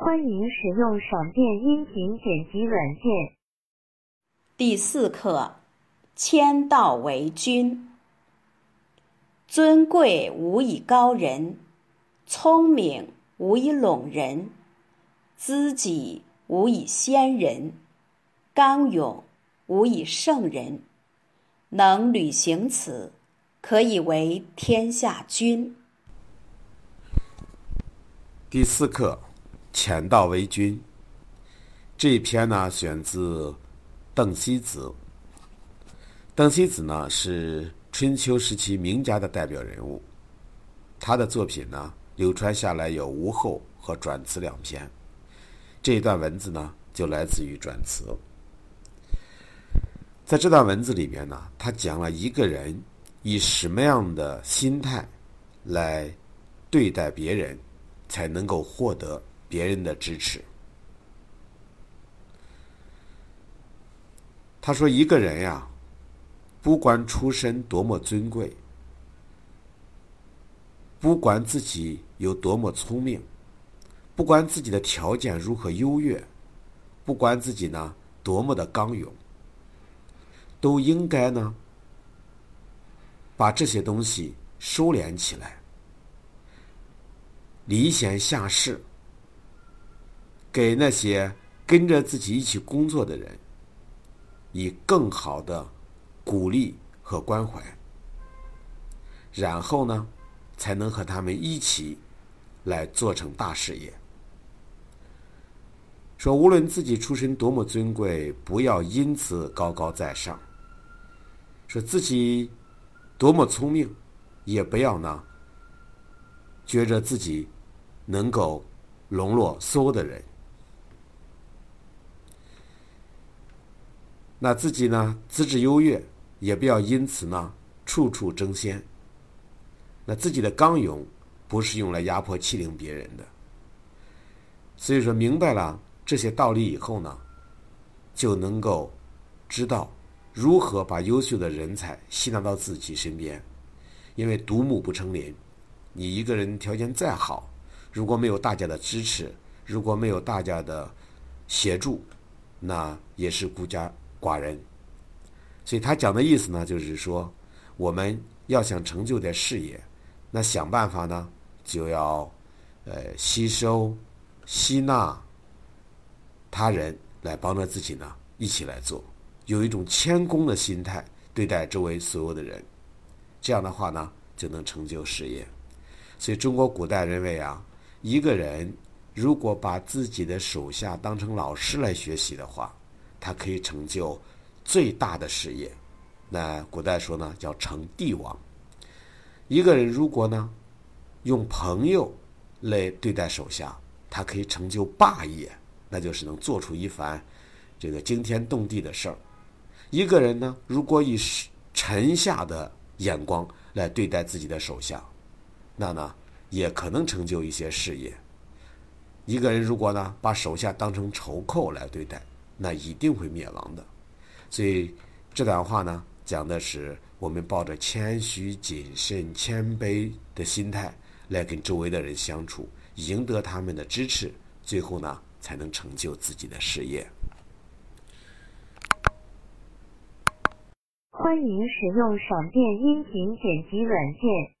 欢迎使用闪电音频剪辑软件。第四课：谦道为君。尊贵无以高人，聪明无以拢人，知己无以先人，刚勇无以胜人。能履行此，可以为天下君。第四课。浅道为君。这一篇呢，选自邓析子。邓析子呢是春秋时期名家的代表人物，他的作品呢流传下来有吴后和转词两篇。这一段文字呢就来自于转词。在这段文字里面呢，他讲了一个人以什么样的心态来对待别人，才能够获得。别人的支持。他说：“一个人呀，不管出身多么尊贵，不管自己有多么聪明，不管自己的条件如何优越，不管自己呢多么的刚勇，都应该呢把这些东西收敛起来，礼贤下士。”给那些跟着自己一起工作的人，以更好的鼓励和关怀，然后呢，才能和他们一起来做成大事业。说无论自己出身多么尊贵，不要因此高高在上；说自己多么聪明，也不要呢，觉着自己能够笼络所有的人。那自己呢，资质优越，也不要因此呢处处争先。那自己的刚勇，不是用来压迫欺凌别人的。所以说明白了这些道理以后呢，就能够知道如何把优秀的人才吸纳到自己身边。因为独木不成林，你一个人条件再好，如果没有大家的支持，如果没有大家的协助，那也是孤家。寡人，所以他讲的意思呢，就是说，我们要想成就点事业，那想办法呢，就要呃吸收、吸纳他人来帮着自己呢，一起来做，有一种谦恭的心态对待周围所有的人，这样的话呢，就能成就事业。所以中国古代认为啊，一个人如果把自己的手下当成老师来学习的话，他可以成就最大的事业，那古代说呢叫成帝王。一个人如果呢用朋友来对待手下，他可以成就霸业，那就是能做出一番这个惊天动地的事儿。一个人呢如果以臣下的眼光来对待自己的手下，那呢也可能成就一些事业。一个人如果呢把手下当成仇寇来对待，那一定会灭亡的，所以这段话呢，讲的是我们抱着谦虚、谨慎、谦卑的心态来跟周围的人相处，赢得他们的支持，最后呢，才能成就自己的事业。欢迎使用闪电音频剪辑软件。